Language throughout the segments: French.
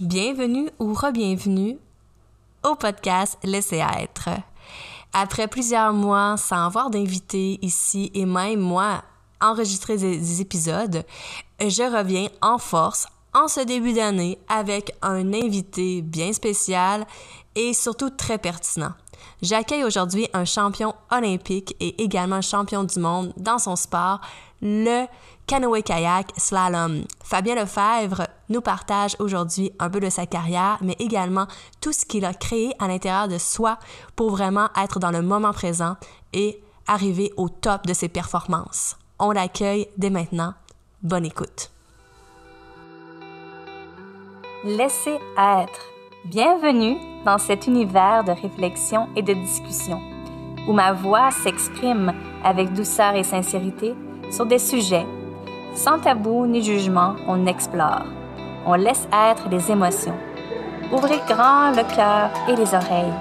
Bienvenue ou re-bienvenue au podcast Laissez être. Après plusieurs mois sans avoir d'invité ici et même moi enregistrer des, épisodes, je reviens en force en ce début d'année avec un invité bien spécial et surtout très pertinent. J'accueille aujourd'hui un champion olympique et également champion du monde dans son sport, le canoë-kayak slalom. Fabien Lefebvre nous partage aujourd'hui un peu de sa carrière, mais également tout ce qu'il a créé à l'intérieur de soi pour vraiment être dans le moment présent et arriver au top de ses performances. On l'accueille dès maintenant. Bonne écoute. Laissez être. Bienvenue dans cet univers de réflexion et de discussion, où ma voix s'exprime avec douceur et sincérité sur des sujets. Sans tabou ni jugement, on explore. On laisse être les émotions. Ouvrez grand le cœur et les oreilles.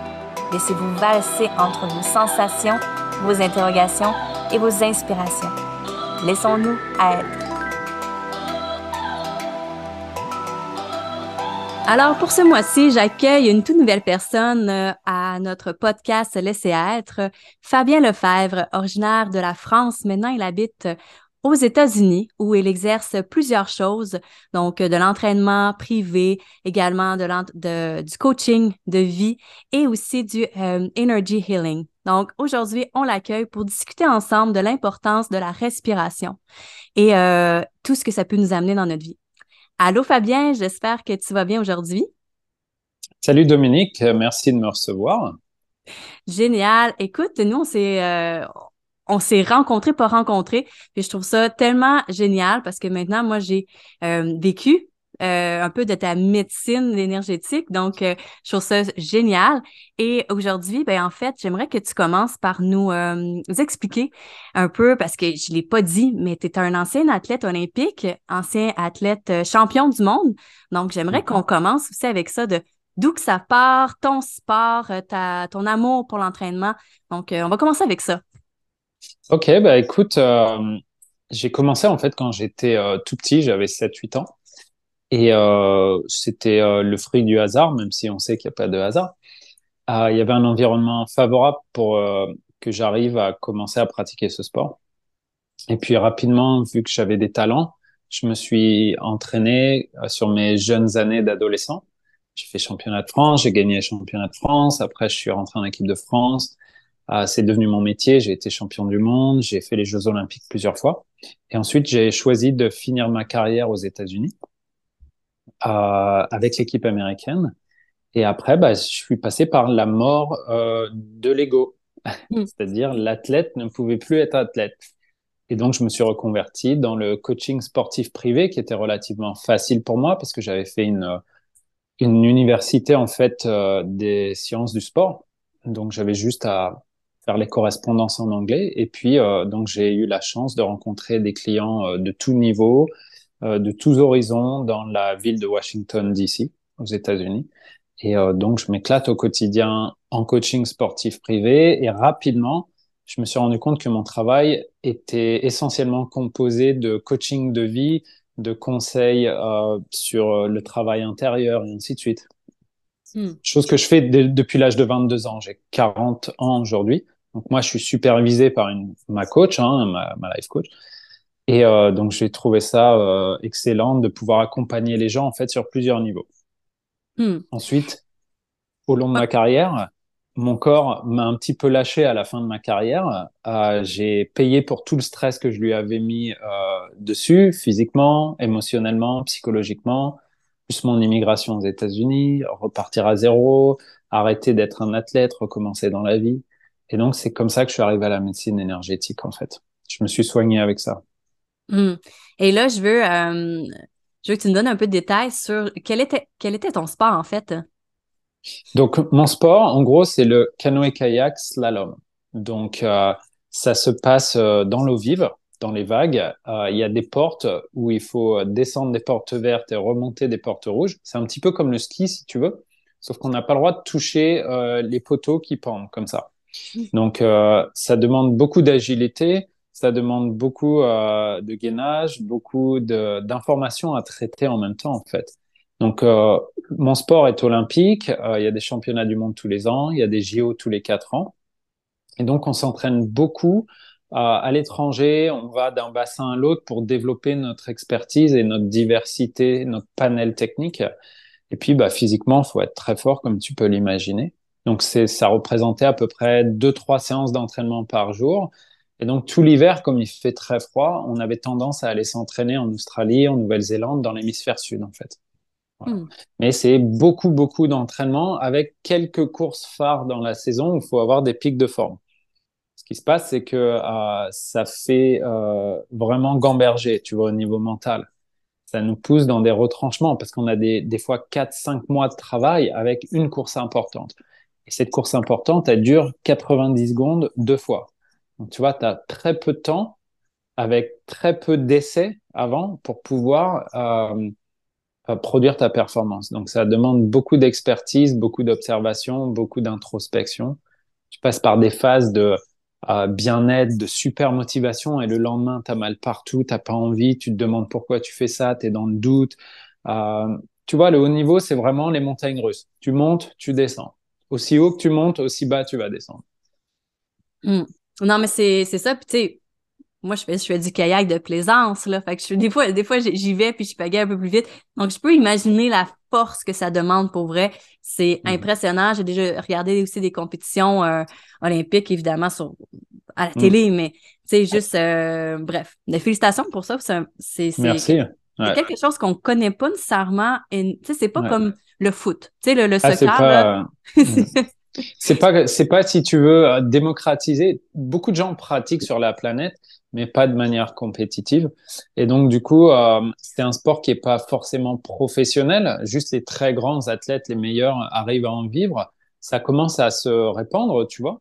Laissez-vous valser entre vos sensations, vos interrogations et vos inspirations. Laissons-nous être. Alors, pour ce mois-ci, j'accueille une toute nouvelle personne euh, à notre podcast Laissez être, Fabien Lefebvre, originaire de la France. Maintenant, il habite aux États-Unis où il exerce plusieurs choses, donc de l'entraînement privé, également de, du coaching de vie et aussi du euh, energy healing. Donc aujourd'hui, on l'accueille pour discuter ensemble de l'importance de la respiration et euh, tout ce que ça peut nous amener dans notre vie. Allô Fabien, j'espère que tu vas bien aujourd'hui. Salut Dominique, merci de me recevoir. Génial. Écoute, nous, on s'est, euh, on s'est rencontrés, pas rencontrés. Puis je trouve ça tellement génial parce que maintenant, moi, j'ai euh, vécu euh, un peu de ta médecine énergétique. Donc, je trouve ça génial. Et aujourd'hui, ben en fait, j'aimerais que tu commences par nous, expliquer un peu, parce que je ne l'ai pas dit, mais tu es un ancien athlète olympique, ancien athlète champion du monde. Donc, j'aimerais qu'on commence aussi avec ça de d'où que ça part, ton sport, ta, ton amour pour l'entraînement. Donc, on va commencer avec ça. Ok, bah écoute, euh, j'ai commencé en fait quand j'étais euh, tout petit, j'avais 7-8 ans. Et euh, c'était le fruit du hasard, même si on sait qu'il n'y a pas de hasard. il y avait un environnement favorable pour que j'arrive à commencer à pratiquer ce sport. Et puis rapidement, vu que j'avais des talents, je me suis entraîné sur mes jeunes années d'adolescent. J'ai fait championnat de France, j'ai gagné championnat de France. Après, je suis rentré en équipe de France. Ah, c'est devenu mon métier. J'ai été champion du monde. J'ai fait les Jeux Olympiques plusieurs fois. Et ensuite, j'ai choisi de finir ma carrière aux États-Unis euh, avec l'équipe américaine. Et après, bah, je suis passé par la mort euh, de l'ego. Mm. C'est-à-dire, l'athlète ne pouvait plus être athlète. Et donc, je me suis reconverti dans le coaching sportif privé, qui était relativement facile pour moi parce que j'avais fait une, une université, en fait, euh, des sciences du sport. Donc, j'avais juste à faire les correspondances en anglais. Et puis, euh, donc, j'ai eu la chance de rencontrer des clients euh, de tous niveaux, euh, de tous horizons dans la ville de Washington, D.C., aux États-Unis. Et donc, je m'éclate au quotidien en coaching sportif privé. Et rapidement, je me suis rendu compte que mon travail était essentiellement composé de coaching de vie, de conseils sur le travail intérieur et ainsi de suite. Hmm. Chose que je fais depuis l'âge de 22 ans. J'ai 40 ans aujourd'hui. Donc moi, je suis supervisé par une, ma coach, hein, ma, ma, life coach. Et euh, donc j'ai trouvé ça euh, excellent de pouvoir accompagner les gens en fait sur plusieurs niveaux. Hmm. Ensuite, au long de ma carrière, mon corps m'a un petit peu lâché à la fin de ma carrière. Euh, j'ai payé pour tout le stress que je lui avais mis euh, dessus, physiquement, émotionnellement, psychologiquement, plus mon immigration aux États-Unis, repartir à zéro, arrêter d'être un athlète, recommencer dans la vie. Et donc, c'est comme ça que je suis arrivé à la médecine énergétique, en fait. Je me suis soigné avec ça. Hmm. Et là, je veux, euh, je veux que tu nous donnes un peu de détails sur quel était, quel était ton sport, en fait? Donc, mon sport, en gros, c'est le canoë-kayak slalom. Donc, euh, ça se passe euh, dans l'eau vive, dans les vagues. Il y a des portes où il faut descendre des portes vertes et remonter des portes rouges. C'est un petit peu comme le ski, si tu veux. Sauf qu'on n'a pas le droit de toucher les poteaux qui pendent comme ça. Donc, euh, ça demande beaucoup d'agilité, ça demande beaucoup euh, de gainage, beaucoup d'informations à traiter en même temps, en fait. Donc, euh, mon sport est olympique. Il y a des championnats du monde tous les ans. Il y a des JO tous les quatre ans. Et donc, on s'entraîne beaucoup à l'étranger. On va d'un bassin à l'autre pour développer notre expertise et notre diversité, notre panel technique. Et puis, bah, physiquement, faut être très fort, comme tu peux l'imaginer. Donc, c'est, ça représentait à peu près deux, trois séances d'entraînement par jour. Et donc, tout l'hiver, comme il fait très froid, on avait tendance à aller s'entraîner en Australie, en Nouvelle-Zélande, dans l'hémisphère sud, en fait. Hmm. Mais c'est beaucoup, beaucoup d'entraînement avec quelques courses phares dans la saison où il faut avoir des pics de forme. Ce qui se passe, c'est que euh, ça fait euh, vraiment gamberger, tu vois, au niveau mental ça nous pousse dans des retranchements parce qu'on a des, des fois 4-5 mois de travail avec une course importante. Et cette course importante, elle dure 90 secondes deux fois. Tu vois, tu as très peu de temps avec très peu d'essais avant pour pouvoir euh, euh, produire ta performance. Donc, ça demande beaucoup d'expertise, beaucoup d'observation, beaucoup d'introspection. Tu passes par des phases de bien-être, de super motivation, et le lendemain, tu as mal partout, tu pas envie, tu te demandes pourquoi tu fais ça, tu es dans le doute. Euh, tu vois, le haut niveau, c'est vraiment les montagnes russes. Tu montes, tu descends. Aussi haut que tu montes, aussi bas tu vas descendre. Hmm. Non, mais c'est ça. Puis, tu sais, moi, je fais, je fais du kayak de plaisance, là. Fait que je, des fois, des fois j'y vais puis je pagaie un peu plus vite. Donc, je peux imaginer la force que ça demande pour vrai. C'est mhm. impressionnant. J'ai déjà regardé aussi des compétitions euh, olympiques, évidemment, sur, à la mhm. télé, mais tu sais, juste, euh, bref. Des félicitations pour ça. C'est Merci. quelque chose qu'on connaît pas nécessairement. Tu sais, c'est pas comme le foot. Tu sais, le, le ah, soccer, C'est pas, c'est pas si tu veux euh, démocratiser. Beaucoup de gens pratiquent sur la planète, mais pas de manière compétitive. Et donc, du coup, euh, c'est un sport qui est pas forcément professionnel. Juste les très grands athlètes, les meilleurs, arrivent à en vivre. Ça commence à se répandre, tu vois.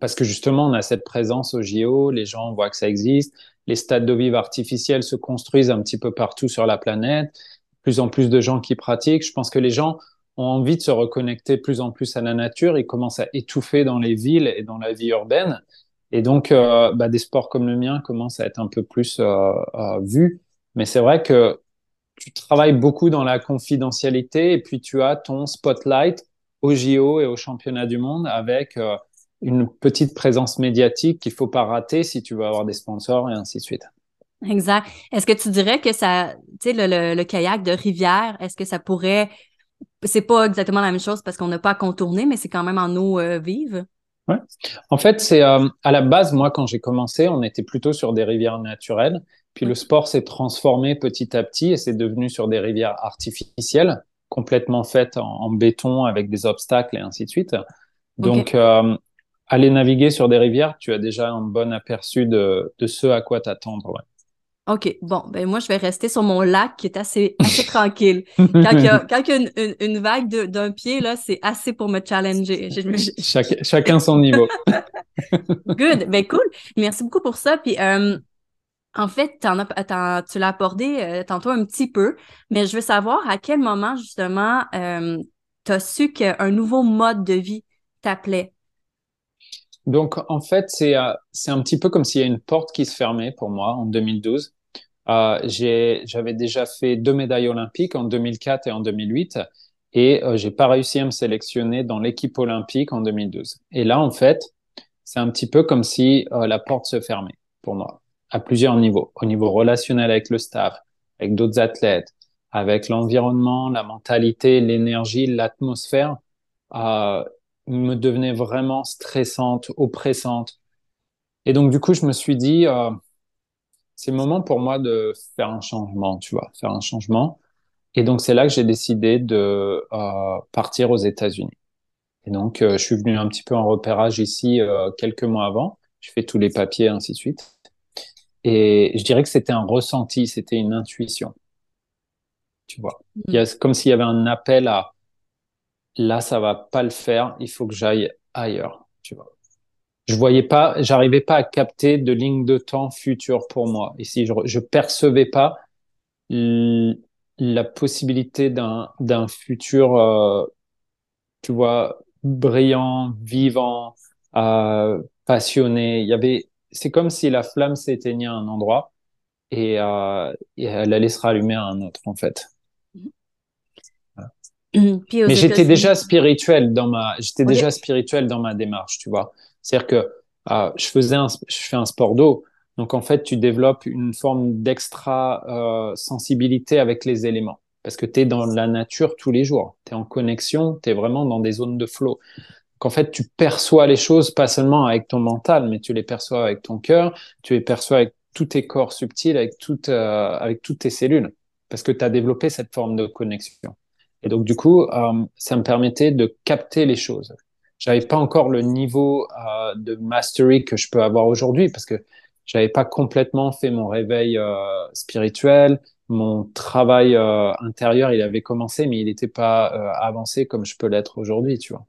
Parce que justement, on a cette présence au JO, les gens voient que ça existe, les stades de vive artificiels se construisent un petit peu partout sur la planète, plus en plus de gens qui pratiquent. Je pense que les gens ont envie de se reconnecter plus en plus à la nature. Ils commencent à étouffer dans les villes et dans la vie urbaine. Et donc, euh, bah, des sports comme le mien commencent à être un peu plus euh, euh, vus. Mais c'est vrai que tu travailles beaucoup dans la confidentialité et puis tu as ton spotlight au JO et au championnat du monde avec une petite présence médiatique qu'il faut pas rater si tu veux avoir des sponsors et ainsi de suite. Exact. Est-ce que tu dirais que ça, tu sais, le, le, kayak de rivière, est-ce que ça pourrait c'est pas exactement la même chose parce qu'on n'a pas à contourner, mais c'est quand même en eau euh, vive. Ouais. En fait, c'est euh, à la base, moi, quand j'ai commencé, on était plutôt sur des rivières naturelles. Puis le sport s'est transformé petit à petit et c'est devenu sur des rivières artificielles, complètement faites en, béton avec des obstacles et ainsi de suite. Donc, euh, aller naviguer sur des rivières, tu as déjà un bon aperçu de, de ce à quoi t'attendre. Ouais. OK, bon, ben moi, je vais rester sur mon lac qui est assez, assez tranquille. Quand il y a, quand il y a une, une, vague d'un pied, là, c'est assez pour me challenger. chacun son niveau. Good, ben cool. Merci beaucoup pour ça. Puis, euh, en fait, en as, tu l'as abordé euh, tantôt un petit peu, mais je veux savoir à quel moment, justement, euh, tu as su qu'un nouveau mode de vie t'appelait? Donc, en fait, c'est c'est un petit peu comme s'il y a une porte qui se fermait pour moi en 2012. Euh, j'avais déjà fait deux médailles olympiques en 2004 et en 2008 et euh, j'ai pas réussi à me sélectionner dans l'équipe olympique en 2012. Et là, en fait, c'est un petit peu comme si euh, la porte se fermait pour moi à plusieurs niveaux. Au niveau relationnel avec le staff, avec d'autres athlètes, avec l'environnement, la mentalité, l'énergie, l'atmosphère, euh, me devenait vraiment stressante, oppressante. Et donc, du coup, je me suis dit, euh, c'est le moment pour moi de faire un changement, tu vois, faire un changement. Et donc, c'est là que j'ai décidé de euh, partir aux États-Unis. Et donc, euh, je suis venu un petit peu en repérage ici euh, quelques mois avant. Je fais tous les papiers, ainsi de suite. Et je dirais que c'était un ressenti, c'était une intuition. Tu vois, il y a comme s'il y avait un appel à là, ça va pas le faire, il faut que j'aille ailleurs, tu vois je voyais pas, j'arrivais pas à capter de ligne de temps future pour moi. Ici, je, je percevais pas la possibilité d'un d'un futur, euh, tu vois, brillant, vivant, euh, passionné. Il y avait, c'est comme si la flamme s'éteignait à un endroit et, euh, et, elle allait se rallumer à un autre, en fait. Mais j'étais déjà spirituel dans ma, j'étais déjà spirituel dans ma démarche, tu vois. C'est-à-dire que euh, je faisais un, fais un sport d'eau, donc en fait tu développes une forme d'extra euh, sensibilité avec les éléments parce que tu es dans la nature tous les jours, tu es en connexion, tu es vraiment dans des zones de flow. Qu'en fait tu perçois les choses pas seulement avec ton mental, mais tu les perçois avec ton cœur, tu les perçois avec tous tes corps subtils, avec toutes, euh, tes cellules, parce que tu as développé cette forme de connexion. Et donc, du coup, euh, ça me permettait de capter les choses. J'avais pas encore le niveau euh, de mastery que je peux avoir aujourd'hui parce que j'avais pas complètement fait mon réveil euh, spirituel. Mon travail euh, intérieur, il avait commencé, mais il n'était pas avancé comme je peux l'être aujourd'hui, tu vois.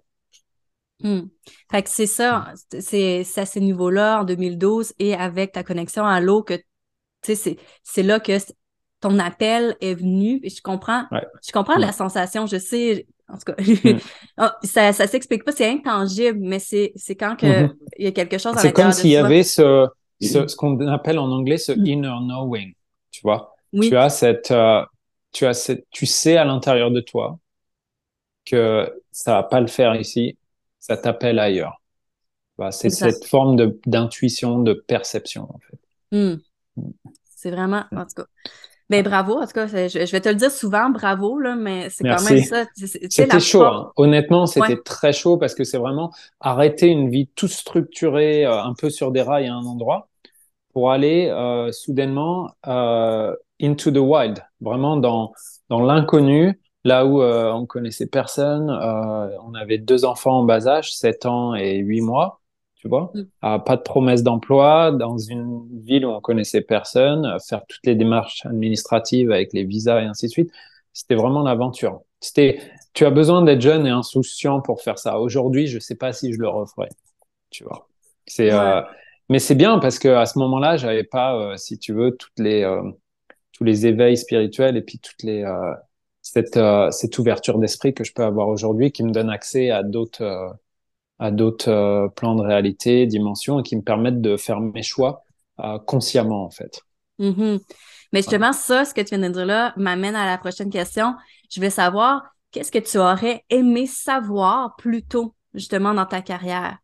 Hmm. Fait que c'est ça, c'est à ce niveau-là, en 2012, et avec ta connexion à l'eau, que tu sais, c'est là que ton appel est venu et je comprends, je comprends la sensation, je sais, en tout cas, mm. ah, ça, ça s'explique pas, c'est intangible, mais c'est quand que mm-hmm. il y a quelque chose à C'est comme s'il y avait ce, ce, ce qu'on appelle en anglais ce mm. inner knowing, tu vois? Tu as cette, euh, tu as cette, tu sais à l'intérieur de toi que ça va pas le faire ici, ça t'appelle ailleurs. C'est cette forme d'intuition, de, perception, en fait. Mm. C'est vraiment, en tout cas. Ben bravo, en tout cas, je, vais te le dire souvent, bravo, là, mais c'est quand même ça. C'était chaud, hein. honnêtement, c'était très chaud parce que c'est vraiment arrêter une vie tout structurée, euh, un peu sur des rails à un endroit, pour aller euh, soudainement euh, into the wild, vraiment dans, dans l'inconnu, là où on connaissait personne. on avait deux enfants en bas âge, 7 ans et 8 mois tu vois. Mm. Ah, pas de promesse d'emploi dans une ville où on connaissait personne, faire toutes les démarches administratives avec les visas et ainsi de suite. C'était vraiment l'aventure. C'était, tu as besoin d'être jeune et insouciant pour faire ça. Aujourd'hui, je sais pas si je le referais, tu vois. C'est, euh, mais c'est bien parce que à ce moment-là, j'avais pas, euh, si tu veux, toutes les, euh, tous les éveils spirituels et puis toutes les, cette, cette ouverture d'esprit que je peux avoir aujourd'hui qui me donne accès à d'autres à d'autres euh, plans de réalité, dimensions, et qui me permettent de faire mes choix euh, consciemment, en fait. Mm-hmm. Mais justement, ça, ce que tu viens de dire là, m'amène à la prochaine question. Je vais savoir, qu'est-ce que tu aurais aimé savoir plus tôt, justement, dans ta carrière?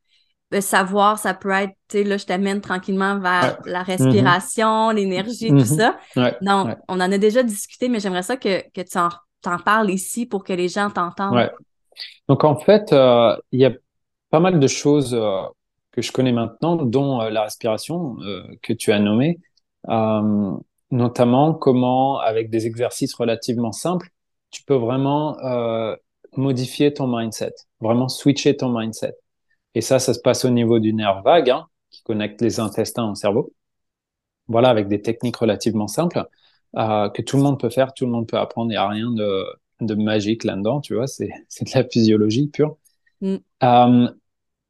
Le savoir, ça peut être, tu sais, là, je t'amène tranquillement vers la respiration, mm-hmm. l'énergie, tout mm-hmm. ça. Donc, on en a déjà discuté, mais j'aimerais ça que, que tu en, en, parles ici pour que les gens t'entendent. Donc, en fait, euh, il y a pas mal de choses euh, que je connais maintenant, dont euh, la respiration euh, que tu as nommée, notamment comment, avec des exercices relativement simples, tu peux vraiment modifier ton mindset, vraiment switcher ton mindset. Et ça, ça se passe au niveau du nerf vague, hein, qui connecte les intestins au cerveau. Voilà, avec des techniques relativement simples que tout le monde peut faire, tout le monde peut apprendre. Il n'y a rien de, de magique là-dedans, tu vois, c'est de la physiologie pure. Mm.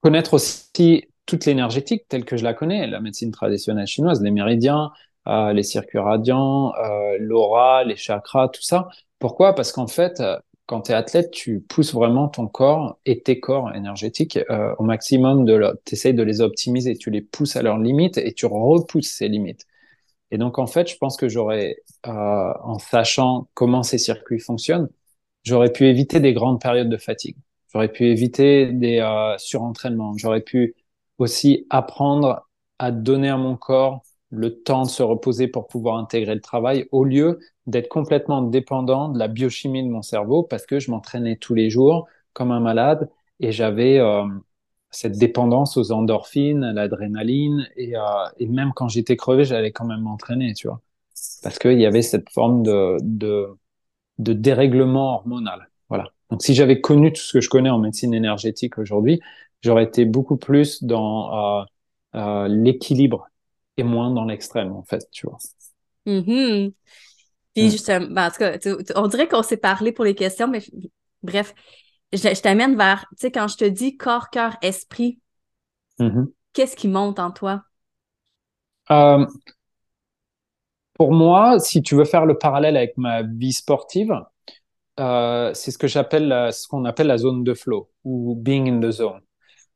Connaître aussi toute l'énergétique telle que je la connais, la médecine traditionnelle chinoise, les méridiens, euh, les circuits radiants, euh, l'aura, les chakras, tout ça. Pourquoi? Parce qu'en fait, euh, quand tu es athlète, tu pousses vraiment ton corps et tes corps énergétiques au maximum, tu essayes de les optimiser, tu les pousses à leurs limites et tu repousses ces limites. Et donc, en fait, je pense que j'aurais, en sachant comment ces circuits fonctionnent, j'aurais pu éviter des grandes périodes de fatigue. J'aurais pu éviter des euh, surentraînements. J'aurais pu aussi apprendre à donner à mon corps le temps de se reposer pour pouvoir intégrer le travail au lieu d'être complètement dépendant de la biochimie de mon cerveau parce que je m'entraînais tous les jours comme un malade et j'avais euh, cette dépendance aux endorphines, à l'adrénaline et, euh, et, même quand j'étais crevé, j'allais quand même m'entraîner, tu vois, parce qu'il y avait cette forme de, de dérèglement hormonal. Voilà. Donc, si j'avais connu tout ce que je connais en médecine énergétique aujourd'hui, j'aurais été beaucoup plus dans euh, euh, l'équilibre et moins dans l'extrême, en fait, tu vois. Mm-hmm. Puis, justement, ben, en tout cas, on dirait qu'on s'est parlé pour les questions, mais bref, je, t'amène vers, tu sais, quand je te dis corps, cœur, esprit, mm-hmm. qu'est-ce qui monte en toi? Euh, pour moi, si tu veux faire le parallèle avec ma vie sportive, euh, c'est ce que j'appelle ce qu'on appelle la zone de flow ou being in the zone.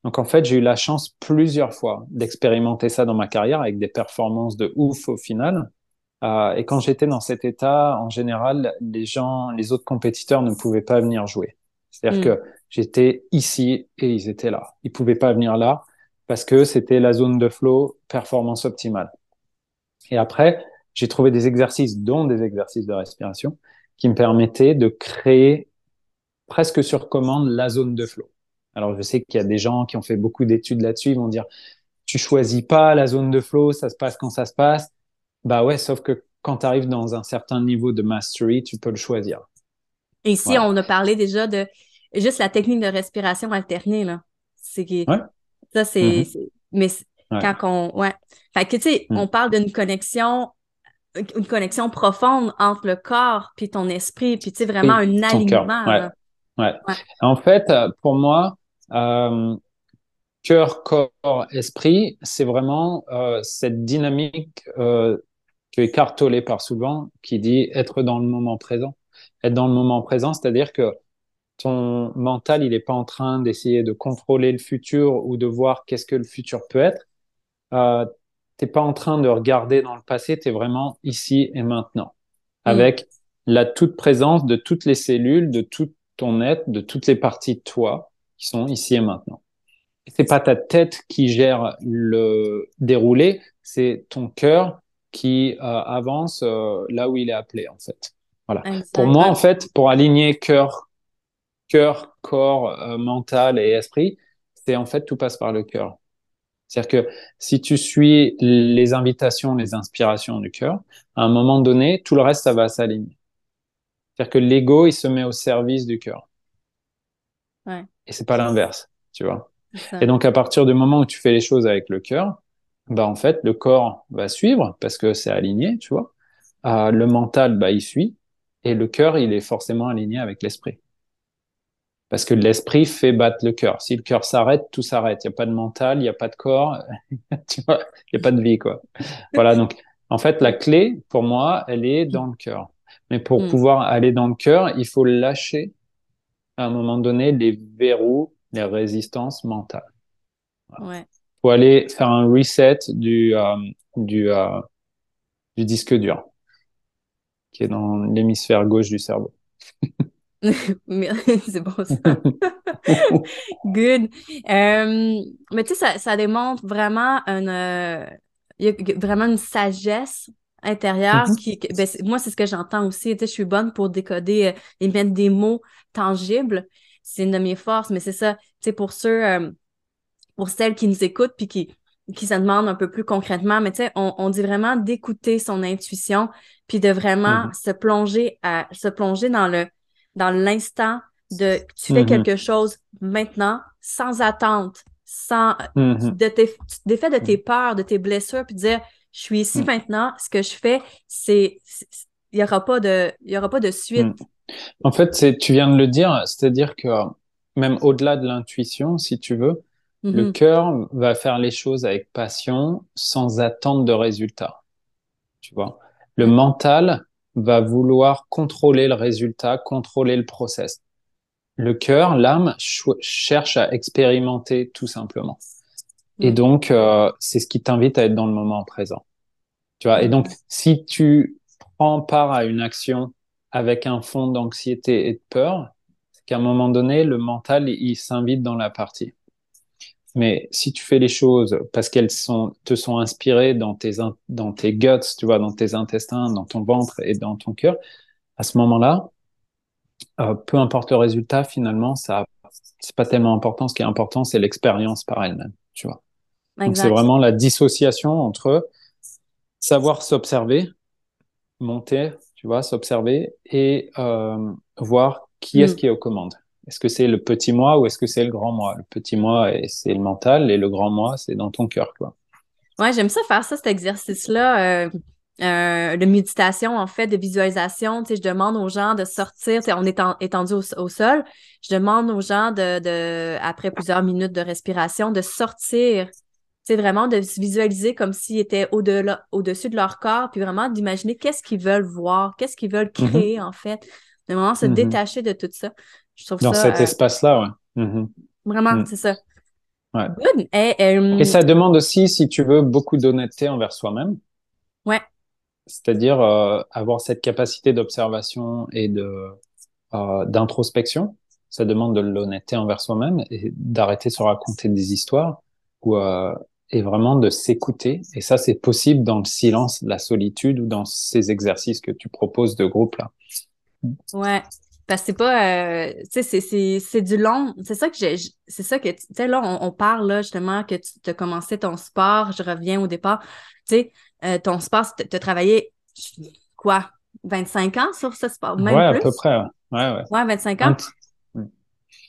Donc en fait, j'ai eu la chance plusieurs fois d'expérimenter ça dans ma carrière avec des performances de ouf au final. Euh, et quand j'étais dans cet état, en général, les gens, les autres compétiteurs ne pouvaient pas venir jouer. C'est-à-dire Mm. que j'étais ici et ils étaient là. Ils pouvaient pas venir là parce que c'était la zone de flow performance optimale. Et après, j'ai trouvé des exercices, dont des exercices de respiration, qui me permettaient de créer presque sur commande la zone de flow. Alors, je sais qu'il y a des gens qui ont fait beaucoup d'études là-dessus, ils vont dire, tu choisis pas la zone de flow, ça se passe quand ça se passe. Bah ouais, sauf que quand tu arrives dans un certain niveau de mastery, tu peux le choisir. Et ici, Voilà. on a parlé déjà de juste la technique de respiration alternée, là. C'est. Ouais. Ça, c'est... Mhm. c'est- Mais Ouais. quand on... Ouais. Fait que, tu sais, Mm. on parle d'une connexion une connexion profonde entre le corps puis ton esprit, puis tu sais, vraiment un alignement. ouais. là. Ouais. Ouais. En fait, euh, pour moi, euh, cœur, corps, esprit, c'est vraiment euh, cette dynamique euh, que Eckhart Tolle par souvent, qui dit être dans le moment présent. Être dans le moment présent, c'est-à-dire que ton mental, il n'est pas en train d'essayer de contrôler le futur ou de voir qu'est-ce que le futur peut être. Euh, t'es pas en train de regarder dans le passé, tu es vraiment ici et maintenant, Mm. avec la toute présence de toutes les cellules, de tout ton être, de toutes les parties de toi qui sont ici et maintenant. C'est pas ta tête qui gère le déroulé, c'est ton cœur qui euh, avance euh, là où il est appelé en fait. Voilà. Pour moi, en fait, pour aligner cœur, cœur, corps, euh, mental et esprit, c'est en fait tout passe par le cœur. C'est-à-dire que si tu suis les invitations, les inspirations du cœur, à un moment donné, tout le reste, ça va s'aligner. C'est-à-dire que l'ego, il se met au service du cœur. Ouais. Et c'est pas l'inverse, tu vois. Et donc, à partir du moment où tu fais les choses avec le cœur, bah, en fait, le corps va suivre parce que c'est aligné, tu vois. Euh, le mental, bah, il suit. Et le cœur, il est forcément aligné avec l'esprit. Parce que l'esprit fait battre le cœur. Si le cœur s'arrête, tout s'arrête. Il n'y a pas de mental, il n'y a pas de corps, tu vois, il n'y a pas de vie, quoi. Voilà, donc, en fait, la clé, pour moi, elle est dans le cœur. Mais pour Mm. pouvoir aller dans le cœur, il faut lâcher, à un moment donné, les verrous, les résistances mentales. Ouais. Il faut aller faire un reset du, euh, du, euh, du disque dur, qui est dans l'hémisphère gauche du cerveau. C'est bon ça. Good. Euh, mais tu sais, ça, ça démontre vraiment une, euh, y a vraiment une sagesse intérieure Mhm. qui, ben, moi, c'est ce que j'entends aussi. Tu sais, je suis bonne pour décoder euh, et mettre des mots tangibles. C'est une de mes forces, mais c'est ça. Tu sais, pour ceux, euh, pour celles qui nous écoutent puis qui, qui se demandent un peu plus concrètement, mais tu sais, on, on dit vraiment d'écouter son intuition puis de vraiment Mhm. se plonger à, se plonger dans le, dans l'instant de tu fais Mhm. quelque chose maintenant sans attente, sans Mhm. de tes, défais de tes peurs, de tes blessures, puis dire je suis ici Mhm. maintenant, ce que je fais, c'est il y aura pas de il y aura pas de suite. Mhm. En fait, tu viens de le dire, c'est-à-dire que même au-delà de l'intuition, si tu veux, le Mhm. cœur va faire les choses avec passion, sans attente de résultat. Tu vois, le mental va vouloir contrôler le résultat, contrôler le process. Le cœur, l'âme, cherche à expérimenter tout simplement. Et Mhm. donc, euh, c'est ce qui t'invite à être dans le moment présent. Tu vois, et donc, si tu prends part à une action avec un fond d'anxiété et de peur, c'est qu'à un moment donné, le mental, il, il s'invite dans la partie. Mais si tu fais les choses parce qu'elles sont, te sont inspirées dans tes, in- dans tes guts, tu vois, dans tes intestins, dans ton ventre et dans ton cœur, à ce moment-là, euh, peu importe le résultat, finalement, ça, c'est pas tellement important. Ce qui est important, c'est l'expérience par elle-même, tu vois. Donc, c'est vraiment la dissociation entre savoir s'observer, monter, tu vois, s'observer et euh, voir qui est-ce Mm. qui est aux commandes. Est-ce que c'est le petit moi ou est-ce que c'est le grand moi? Le petit moi, c'est le mental et le grand moi, c'est dans ton cœur, quoi. Ouais, j'aime ça faire ça, cet exercice-là euh, euh, de méditation, en fait, de visualisation. Tu sais, je demande aux gens de sortir, tu sais, on est en- étendu au, au sol, je demande aux gens de, de, après plusieurs minutes de respiration, de sortir, tu sais, vraiment de se visualiser comme s'ils étaient au-delà, au-dessus de leur corps, puis vraiment d'imaginer qu'est-ce qu'ils veulent voir, qu'est-ce qu'ils veulent Mhm. créer, en fait. De vraiment se Mhm. détacher de tout ça. Je trouve Dans ça cet euh, espace-là, ouais. Mhm. vraiment, Mm. c'est ça. Ouais. Good. Et, euh, Et ça demande aussi, si tu veux, beaucoup d'honnêteté envers soi-même. Ouais. c'est-à-dire euh, avoir cette capacité d'observation et de euh, d'introspection. Ça demande de l'honnêteté envers soi-même et d'arrêter de se raconter des histoires ou euh, et vraiment de s'écouter. Et ça, c'est possible dans le silence, la solitude ou dans ces exercices que tu proposes de groupe là. Ouais. Parce que c'est pas, euh, tu sais, c'est du long. C'est ça que j'ai, c'est ça que, tu sais, là, on, parle, là, justement, que tu as commencé ton sport. Je reviens au départ. Tu sais, euh, ton sport, tu as travaillé, quoi, 25 ans sur ce sport? Même ouais, à peu près. Ouais, ouais. Ouais, 25 ans?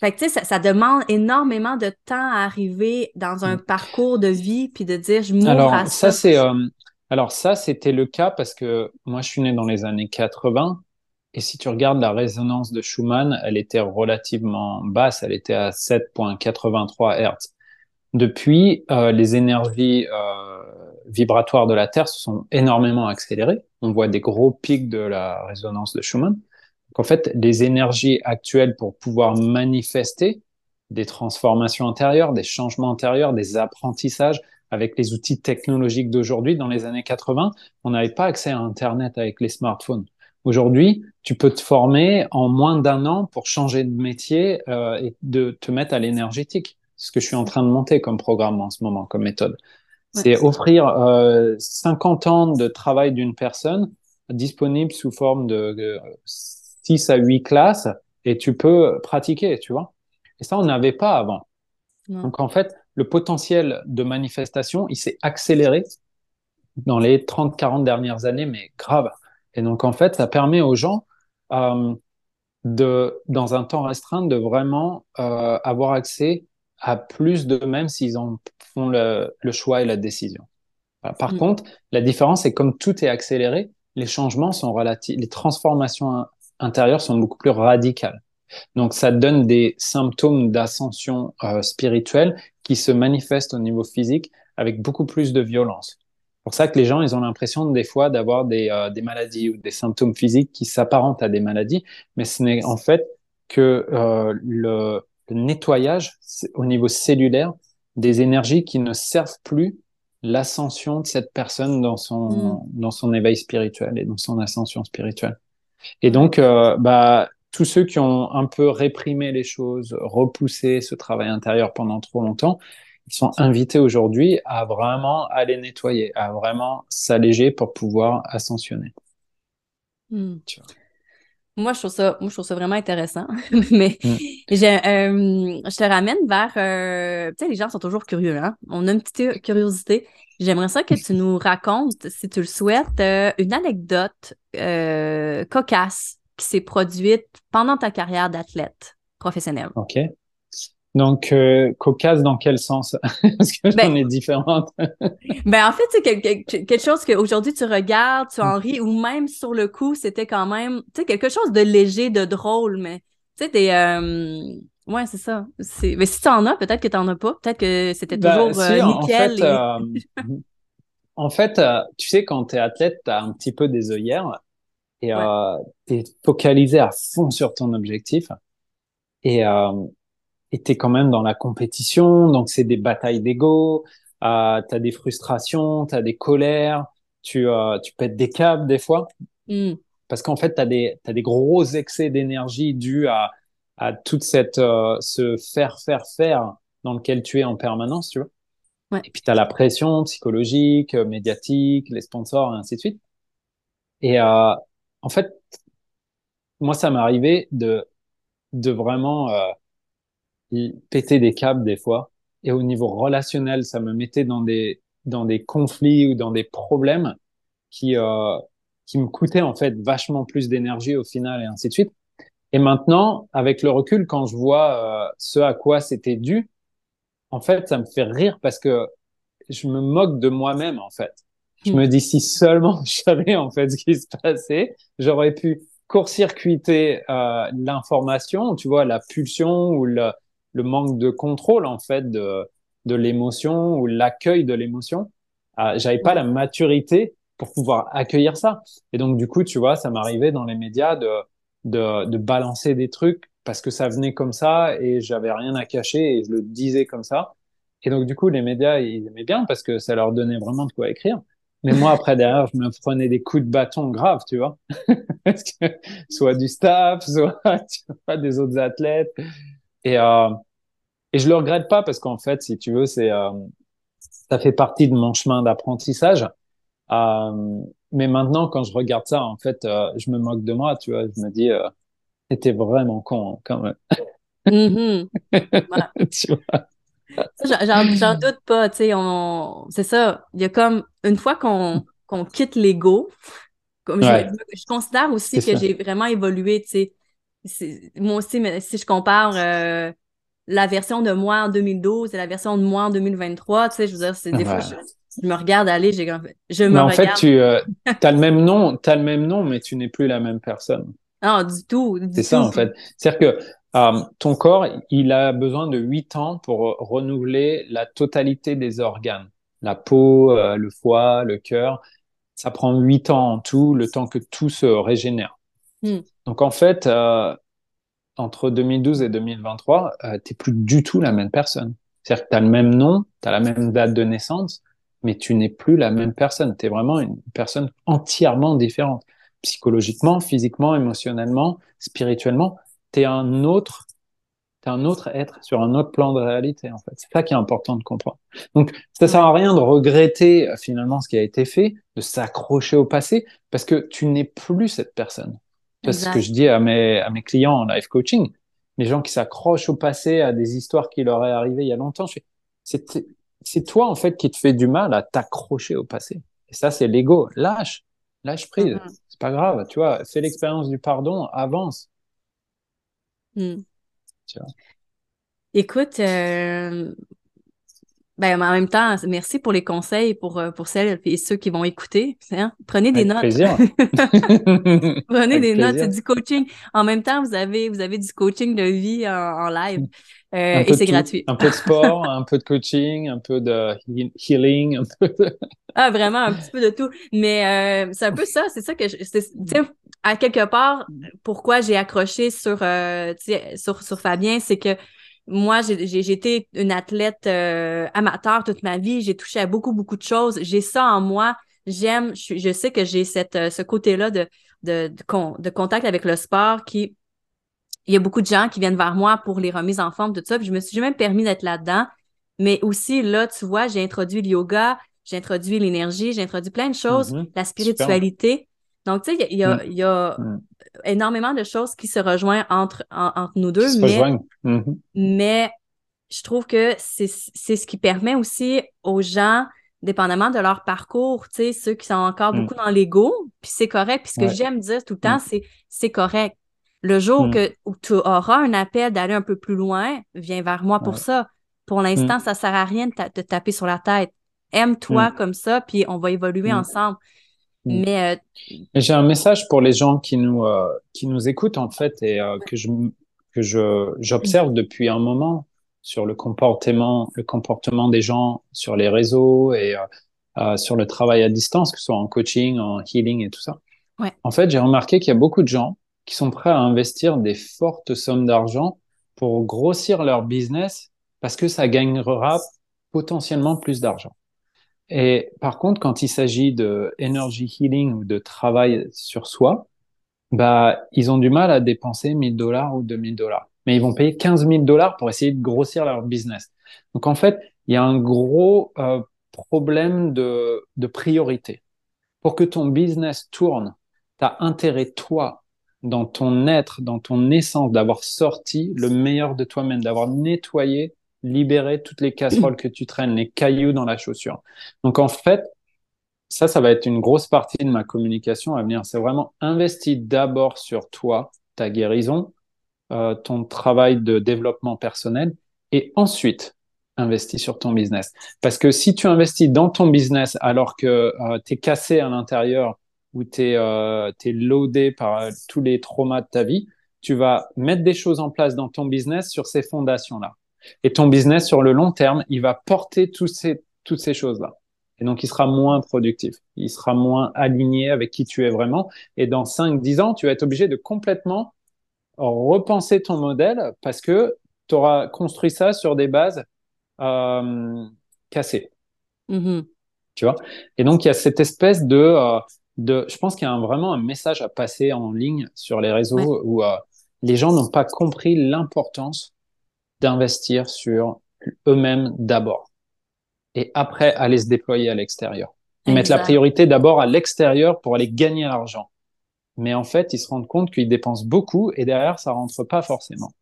Fait que, tu sais, ça, ça, demande énormément de temps à arriver dans un mm. parcours de vie puis de dire, je m'ouvre à ça. ça c'est, euh, alors, ça, c'était le cas parce que moi, je suis né dans les années 80. Et si tu regardes la résonance de Schumann, elle était relativement basse, elle était à 7.83 Hz. Depuis, euh, les énergies euh, vibratoires de la Terre se sont énormément accélérées. On voit des gros pics de la résonance de Schumann. En fait, les énergies actuelles pour pouvoir manifester des transformations intérieures, des changements intérieurs, des apprentissages avec les outils technologiques d'aujourd'hui, dans les années 80, on n'avait pas accès à Internet avec les smartphones. Aujourd'hui, tu peux te former en moins d'un an pour changer de métier euh, et de te mettre à l'énergétique. C'est ce que je suis en train de monter comme programme en ce moment, comme méthode. C'est offrir euh, 50 ans de travail d'une personne disponible sous forme de, 6 à 8 classes et tu peux pratiquer, tu vois. Et ça, on n'avait pas avant. Donc en fait, le potentiel de manifestation, il s'est accéléré dans les 30-40 dernières années, mais grave. Et donc, en fait, ça permet aux gens, euh, de, dans un temps restreint, de vraiment euh, avoir accès à plus d'eux-mêmes s'ils en font le, le, choix et la décision. Par mm. contre, la différence, c'est comme tout est accéléré, les changements sont relatifs, les transformations intérieures sont beaucoup plus radicales. Donc, ça donne des symptômes d'ascension euh, spirituelle qui se manifestent au niveau physique avec beaucoup plus de violence pour ça que les gens, ils ont l'impression des fois d'avoir des, euh, des, maladies ou des symptômes physiques qui s'apparentent à des maladies, mais ce n'est en fait que euh, le, le, nettoyage au niveau cellulaire des énergies qui ne servent plus l'ascension de cette personne dans son, mm. dans son éveil spirituel et dans son ascension spirituelle. Et donc, euh, bah, tous ceux qui ont un peu réprimé les choses, repoussé ce travail intérieur pendant trop longtemps, ils sont invités aujourd'hui à vraiment aller nettoyer, à vraiment s'alléger pour pouvoir ascensionner. Hmm. Moi, je trouve ça, moi, je trouve ça vraiment intéressant. Mais hmm. euh, je te ramène vers. Euh, tu sais, les gens sont toujours curieux, hein? On a une petite curiosité. J'aimerais ça que tu nous racontes, si tu le souhaites, euh, une anecdote cocasse qui s'est produite pendant ta carrière d'athlète professionnel. OK. Donc, euh, cocasse dans quel sens? Parce que j'en ben, ai différentes. ben, en fait, c'est quelque, chose qu'aujourd'hui tu regardes, tu en ris, ou même sur le coup, c'était quand même, tu sais, quelque chose de léger, de drôle, mais, tu sais, des... Euh... Ouais, c'est ça. Mais si tu en as, peut-être que tu n'en as pas. Peut-être que c'était ben, toujours euh, nickel. Euh, en fait, tu sais, quand tu es athlète, tu as un petit peu des œillères et tu es focalisé à fond sur ton objectif. Et, es quand même dans la compétition, donc c'est des batailles d'ego, euh, tu as des frustrations, tu as des colères, tu, euh, tu pètes des câbles des fois. Mm. Parce qu'en fait, tu as des, as des gros excès d'énergie dus à, à toute cette euh, ce faire, faire, faire dans lequel tu es en permanence, tu vois. Ouais. Et puis, tu as la pression psychologique, médiatique, les sponsors, et ainsi de suite. Et euh, en fait, moi, ça m'est arrivé de, de vraiment euh, péter des câbles des fois. Et au niveau relationnel, ça me mettait dans des, dans des conflits ou dans des problèmes qui, euh, qui me coûtaient en fait vachement plus d'énergie au final et ainsi de suite. Et maintenant, avec le recul, quand je vois euh, ce à quoi c'était dû, en fait, ça me fait rire parce que je me moque de moi-même en fait. Je me dis si seulement je savais en fait ce qui se passait, j'aurais pu court-circuiter euh, l'information, tu vois, la pulsion ou le, le manque de contrôle en fait de, de l'émotion ou l'accueil de l'émotion. Euh, J'avais pas la maturité pour pouvoir accueillir ça. Et donc du coup, tu vois, ça m'arrivait dans les médias de, de, de balancer des trucs parce que ça venait comme ça et j'avais rien à cacher et je le disais comme ça. Et donc du coup, les médias ils aimaient bien parce que ça leur donnait vraiment de quoi écrire. Mais moi, après, derrière, je me prenais des coups de bâton graves, tu vois. Parce que, soit du staff, soit tu vois, des autres athlètes. Et, euh, et je le regrette pas parce qu'en fait, si tu veux, c'est, euh, ça fait partie de mon chemin d'apprentissage. Euh, mais maintenant, quand je regarde ça, en fait, euh, je me moque de moi, tu vois. Je me dis, euh, c'était vraiment con, hein, quand même. Mm-hmm. tu vois? J'en doute pas, tu sais, on... c'est ça. Il y a comme, une fois qu'on qu'on quitte l'ego, comme je, considère aussi que j'ai vraiment évolué, tu sais. Moi aussi, mais si je compare euh, la version de moi en 2012 et la version de moi en 2023, tu sais, je veux dire, c'est des fois, je, me regarde aller, j'ai je me mais en fait, tu euh, as le même nom, as le même nom, mais tu n'es plus la même personne. Non, du tout. C'est ça, en fait. C'est-à-dire que euh, ton corps, il a besoin de 8 ans pour renouveler la totalité des organes. La peau, euh, le foie, le cœur. Ça prend 8 ans en tout, le temps que tout se régénère. Hmm. Donc en fait, euh, entre 2012 et 2023, tu n'es plus du tout la même personne. C'est-à-dire que tu le même nom, tu as la même date de naissance, mais tu n'es plus la même personne. Tu es vraiment une personne entièrement différente. Psychologiquement, physiquement, émotionnellement, spirituellement, tu un autre un autre être sur un autre plan de réalité en fait. C'est ça qui est important de comprendre. Donc ça sert à rien de regretter euh, finalement ce qui a été fait, de s'accrocher au passé parce que tu n'es plus cette personne. C'est ce que je dis à mes à mes clients en life coaching, les gens qui s'accrochent au passé à des histoires qui leur est arrivé il y a longtemps, c'est c'est toi en fait qui te fait du mal à t'accrocher au passé. Et ça c'est l'ego. Lâche, lâche prise. Mm-hmm. C'est pas grave, tu vois, fais l'expérience du pardon, avance. Hmm. Écoute, euh, ben, en même temps, merci pour les conseils pour, euh, pour celles et ceux qui vont écouter. Hein. Prenez des notes. Prenez des notes, c'est du coaching. En même temps, vous avez, vous avez du coaching de vie en, live. Euh, et c'est gratuit. Un peu de sport, un peu de coaching, un peu de healing. Un peu Ah, vraiment, un petit peu de tout. Mais c'est un peu ça, c'est ça que je à quelque part, pourquoi j'ai accroché sur, euh, sur, sur Fabien, c'est que moi, j'ai été une athlète euh, amateur toute ma vie. J'ai touché à beaucoup, beaucoup de choses. J'ai ça en moi. J'aime, je, je, sais que j'ai cette euh, ce côté-là de, de, de, contact avec le sport qui. Il y a beaucoup de gens qui viennent vers moi pour les remises en forme, tout ça. Puis je me suis même permis d'être là-dedans. Mais aussi, là, tu vois, j'ai introduit le yoga, j'ai introduit l'énergie, j'ai introduit plein de choses, mm-hmm. la spiritualité. Donc, tu sais, il y a, y a mm. Mm. Énormément de choses qui se rejoignent entre, entre nous deux, mais, mm-hmm. mais je trouve que c'est ce qui permet aussi aux gens, dépendamment de leur parcours, tu sais, ceux qui sont encore mm. beaucoup dans l'ego, puis c'est correct. Puis ce que j'aime dire tout le temps, c'est c'est correct. Le jour que, où tu auras un appel d'aller un peu plus loin, viens vers moi pour ça. Pour l'instant, ça sert à rien de te taper sur la tête. Aime-toi comme ça, puis on va évoluer ensemble. Mm. Mais euh, j'ai un message pour les gens qui nous euh, qui nous écoutent en fait et euh, que je que je j'observe depuis un moment sur le comportement le comportement des gens sur les réseaux et sur le travail à distance que ce soit en coaching, en healing et tout ça. Ouais. En fait, j'ai remarqué qu'il y a beaucoup de gens qui sont prêts à investir des fortes sommes d'argent pour grossir leur business parce que ça gagnera potentiellement plus d'argent. Et par contre, quand il s'agit de energy healing ou de travail sur soi, bah, ils ont du mal à dépenser 1000 dollars ou 2000 dollars. Mais ils vont payer 15 000 dollars pour essayer de grossir leur business. Donc, en fait, il y a un gros euh, problème de, de priorité. Pour que ton business tourne, tu as intérêt, toi, dans ton être, dans ton essence, d'avoir sorti le meilleur de toi-même, d'avoir nettoyé libérer toutes les casseroles que tu traînes, les cailloux dans la chaussure. Donc en fait, ça, ça va être une grosse partie de ma communication à venir. C'est vraiment investi d'abord sur toi, ta guérison, euh, ton travail de développement personnel, et ensuite investi sur ton business. Parce que si tu investis dans ton business alors que euh, tu es cassé à l'intérieur ou tu es, euh, loadé par euh, tous les traumas de ta vie, tu vas mettre des choses en place dans ton business sur ces fondations-là. Et ton business, sur le long terme, il va porter tous ces, toutes ces choses-là. Et donc, il sera moins productif. Il sera moins aligné avec qui tu es vraiment. Et dans 5, 10 ans, tu vas être obligé de complètement repenser ton modèle parce que tu auras construit ça sur des bases euh, cassées. Mm-hmm. Tu vois? Et donc, il y a cette espèce de, euh, de je pense qu'il y a vraiment un message à passer en ligne sur les réseaux où euh, les gens n'ont pas compris l'importance d'investir sur eux-mêmes d'abord et après aller se déployer à l'extérieur. Ils mettent la priorité d'abord à l'extérieur pour aller gagner l'argent. Mais en fait, ils se rendent compte qu'ils dépensent beaucoup et derrière, ça rentre pas forcément.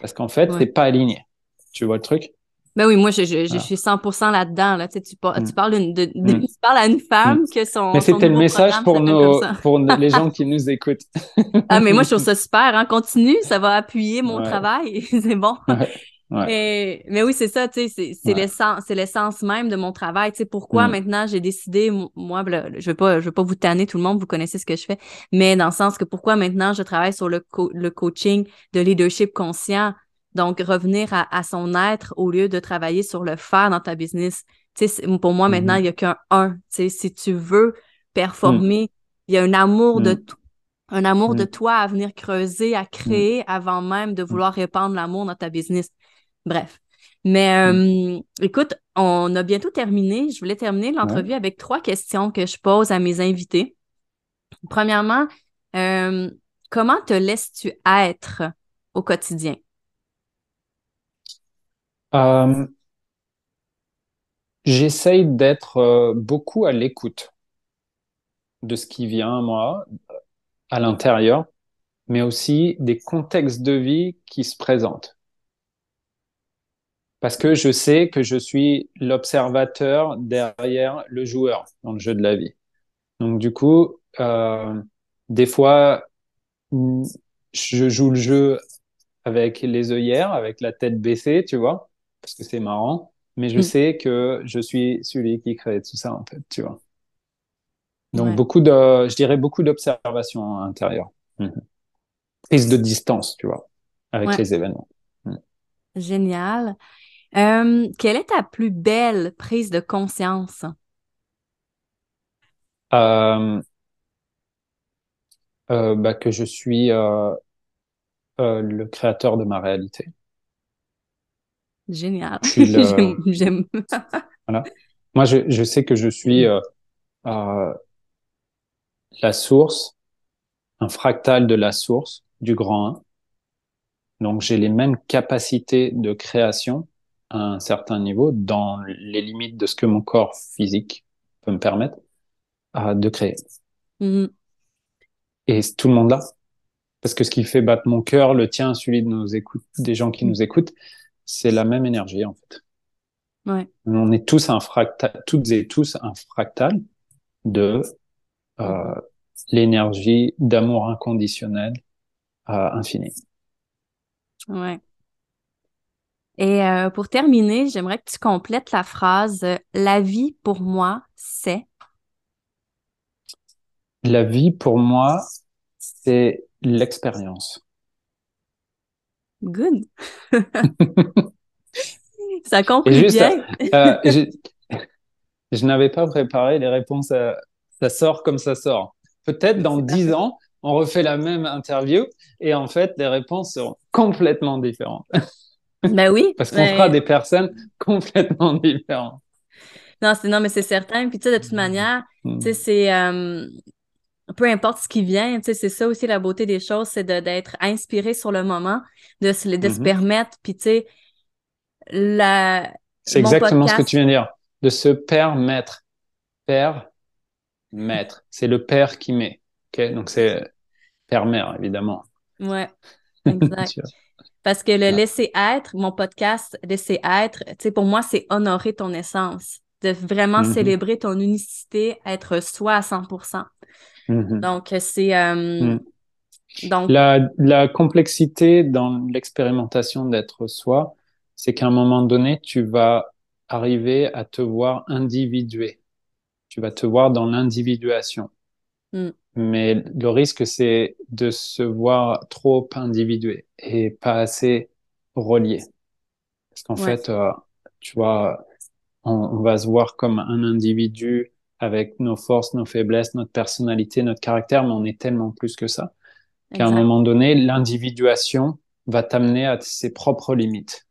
Parce qu'en fait, c'est pas aligné. Tu vois le truc? Ben oui, moi, je, je, je suis 100% là-dedans. Là. Tu, sais, tu, parles mm. de, de, mm. tu parles à une femme mm. que son. Mais c'était le message pour, nos, pour les gens qui nous écoutent. ah, mais moi, je trouve ça super. Hein. Continue, ça va appuyer mon travail. c'est bon. Ouais. mais oui, c'est ça, tu sais, c'est l'essence, c'est l'essence même de mon travail. Tu sais, pourquoi maintenant j'ai décidé, moi, je vais pas, je vais pas vous tanner tout le monde, vous connaissez ce que je fais, mais dans le sens que pourquoi maintenant je travaille sur le, le coaching de leadership conscient donc, revenir à, son être au lieu de travailler sur le faire dans ta business. pour moi, maintenant, mm-hmm. il n'y a qu'un un. si tu veux performer, mm. il y a un amour de mm. un amour de mm. toi à venir creuser, à créer avant même de vouloir répandre l'amour dans ta business. Bref. Mais euh, écoute, on a bientôt terminé. Je voulais terminer l'entrevue avec trois questions que je pose à mes invités. Premièrement, euh, comment te laisses-tu être au quotidien? Euh, j'essaye d'être euh, beaucoup à l'écoute de ce qui vient à moi, à l'intérieur, mais aussi des contextes de vie qui se présentent. Parce que je sais que je suis l'observateur derrière le joueur dans le jeu de la vie. Donc du coup, euh, des fois, je joue le jeu avec les œillères, avec la tête baissée, tu vois parce que c'est marrant, mais je mm. sais que je suis celui qui crée tout ça, en fait, tu vois. Donc, beaucoup de, je dirais beaucoup d'observation intérieure. Mhm. Prise de distance, tu vois, avec les événements. Mm. Génial. Euh, quelle est ta plus belle prise de conscience? Euh, euh, bah, que je suis le créateur de ma réalité. Génial. J'aime. voilà. Moi, je, je, sais que je suis euh, euh, la source, un fractal de la source du grand 1. Donc, j'ai les mêmes capacités de création à un certain niveau, dans les limites de ce que mon corps physique peut me permettre euh, de créer. Mm-hmm. Et tout le monde là? Parce que ce qui fait battre mon cœur, le tien, celui de nos écoutes, des gens qui nous écoutent, c'est la même énergie en fait. On est tous un fractal, toutes et tous un fractal de euh, l'énergie d'amour inconditionnel à infini. Ouais. Et euh, pour terminer, j'aimerais que tu complètes la phrase La vie pour moi, c'est. La vie pour moi, c'est l'expérience. Good. Ça conclut bien. Euh, je, n'avais pas préparé les réponses. ça sort comme ça sort. Peut-être dans dix ans, on refait la même interview et en fait, les réponses seront complètement différentes. Ben oui. Parce qu'on fera des personnes complètement différentes. Non, non mais c'est certain. Puis tu sais, de toute manière, tu sais, c'est... Euh, peu importe ce qui vient, c'est ça aussi la beauté des choses, c'est d'être inspiré sur le moment, de se, de se mm-hmm. permettre, puis tu sais, la... C'est exactement ce que tu viens de dire, de se permettre. Père, maître. C'est le père qui met. Donc c'est père-mère, évidemment. Ouais, exact. Parce que le laisser être, mon podcast laisser être, tu sais, pour moi, c'est honorer ton essence, de vraiment mm-hmm. célébrer ton unicité, être soi à 100%. Mm-hmm. Donc, c'est. Euh, mm. donc... La, la, complexité dans l'expérimentation d'être soi, c'est qu'à un moment donné, tu vas arriver à te voir individué. Tu vas te voir dans l'individuation. Mm. Mais le risque, c'est de se voir trop individué et pas assez relié. Parce qu'en fait, euh, tu vois, on, on, va se voir comme un individu avec nos forces, nos faiblesses, notre personnalité, notre caractère, mais on est tellement plus que ça. Qu'à un moment donné, l'individuation va t'amener à ses propres limites.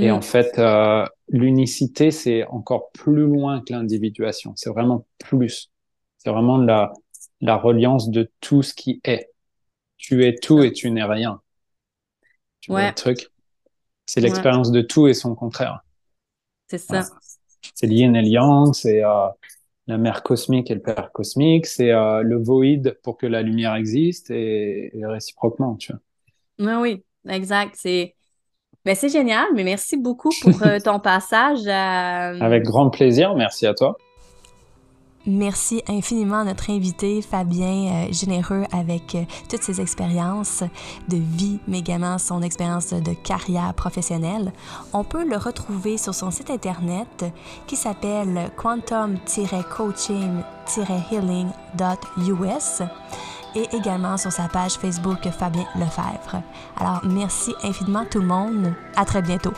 Et Mm. en fait, euh, l'unicité, c'est encore plus loin que l'individuation. C'est vraiment plus. C'est vraiment la, la reliance de tout ce qui est. Tu es tout et tu n'es rien. Tu vois Ouais. le truc? C'est l'expérience de tout et son contraire. C'est ça. Ouais. C'est l'yin et yang, c'est euh, la mère cosmique et le père cosmique, c'est euh, le void pour que la lumière existe et, et réciproquement, tu vois. Oui, oui, exact. C'est ben, c'est génial, mais merci beaucoup pour euh, ton passage. à- Avec grand plaisir, merci à toi. Merci infiniment à notre invité Fabien euh, Généreux avec euh, toutes ses expériences de vie, mais également son expérience de carrière professionnelle. On peut le retrouver sur son site internet qui s'appelle quantum-coaching-healing.us et également sur sa page Facebook Fabien Lefebvre. Alors merci infiniment tout le monde. À très bientôt.